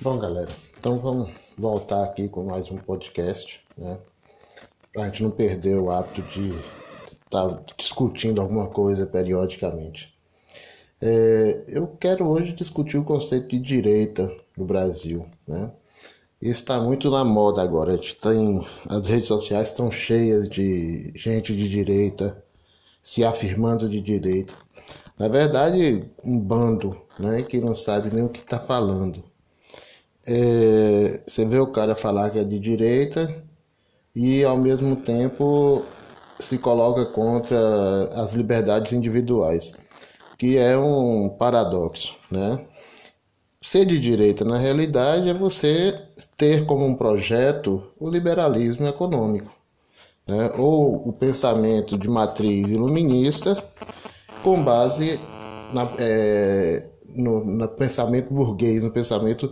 Bom, galera, então vamos voltar aqui com mais um podcast, né? Pra gente não perder o hábito de estar tá discutindo alguma coisa periodicamente. É, eu quero hoje discutir o conceito de direita no Brasil, né? Isso está muito na moda agora. A gente tem as redes sociais estão cheias de gente de direita se afirmando de direita. Na verdade, um bando, né, que não sabe nem o que está falando. É, você vê o cara falar que é de direita e ao mesmo tempo se coloca contra as liberdades individuais, que é um paradoxo, né? Ser de direita, na realidade, é você ter como um projeto o liberalismo econômico, né? ou o pensamento de matriz iluminista com base na, é, no, no pensamento burguês, no pensamento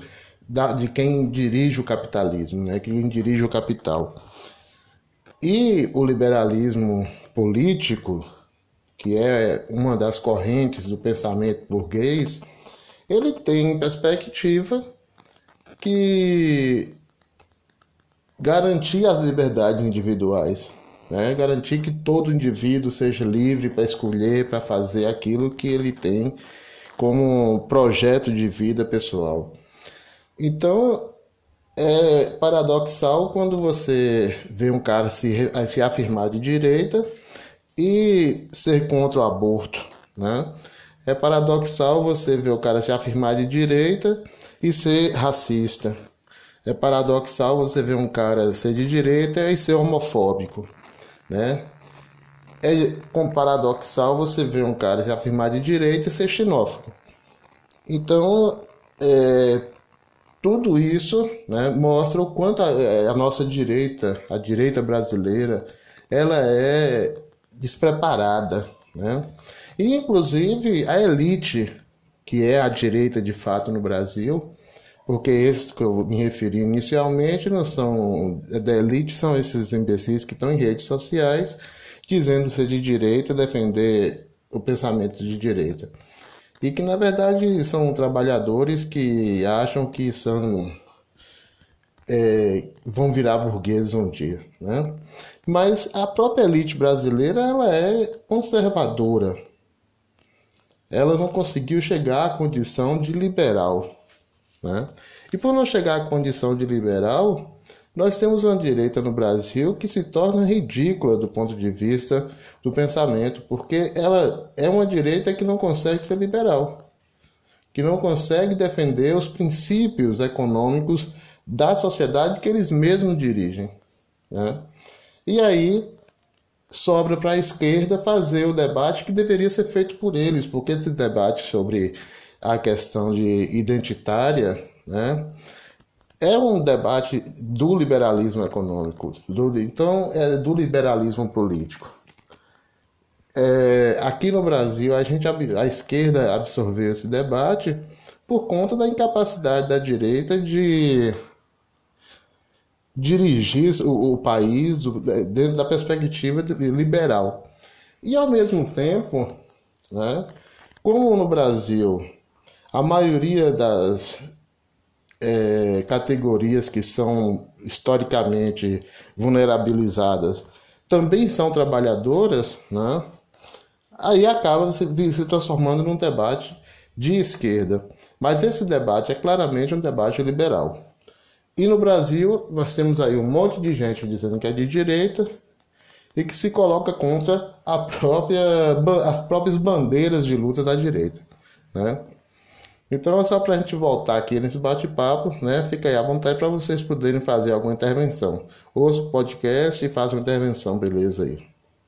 da, de quem dirige o capitalismo, né? quem dirige o capital. E o liberalismo político, que é uma das correntes do pensamento burguês, ele tem perspectiva que garantir as liberdades individuais, né? garantir que todo indivíduo seja livre para escolher, para fazer aquilo que ele tem como projeto de vida pessoal. Então, é paradoxal quando você vê um cara se, se afirmar de direita e ser contra o aborto, né? É paradoxal você ver o cara se afirmar de direita e ser racista. É paradoxal você ver um cara ser de direita e ser homofóbico, né? É paradoxal você ver um cara se afirmar de direita e ser xenófobo. Então, é, tudo isso né, mostra o quanto a, a nossa direita, a direita brasileira, ela é despreparada, né? E, inclusive, a elite, que é a direita de fato no Brasil, porque esses que eu me referi inicialmente não são da elite, são esses imbecis que estão em redes sociais dizendo ser de direita, defender o pensamento de direita. E que na verdade são trabalhadores que acham que são é, vão virar burgueses um dia, né? Mas a própria elite brasileira ela é conservadora, ela não conseguiu chegar à condição de liberal. Né? E por não chegar à condição de liberal, nós temos uma direita no Brasil que se torna ridícula do ponto de vista do pensamento, porque ela é uma direita que não consegue ser liberal, que não consegue defender os princípios econômicos da sociedade que eles mesmos dirigem. Né? E aí sobra para a esquerda fazer o debate que deveria ser feito por eles, porque esse debate sobre a questão de identitária, né, é um debate do liberalismo econômico, do, então é do liberalismo político. É, aqui no Brasil a gente a esquerda absorveu esse debate por conta da incapacidade da direita de dirigir o, o país do, dentro da perspectiva liberal. E ao mesmo tempo, né, como no Brasil a maioria das é, categorias que são historicamente vulnerabilizadas também são trabalhadoras, né, aí acaba se, se transformando num debate de esquerda. Mas esse debate é claramente um debate liberal. E no Brasil, nós temos aí um monte de gente dizendo que é de direita e que se coloca contra a própria, as próprias bandeiras de luta da direita. Né? Então é só para a gente voltar aqui nesse bate-papo, né? Fica aí à vontade para vocês poderem fazer alguma intervenção. Ouça o podcast e faça uma intervenção, beleza aí.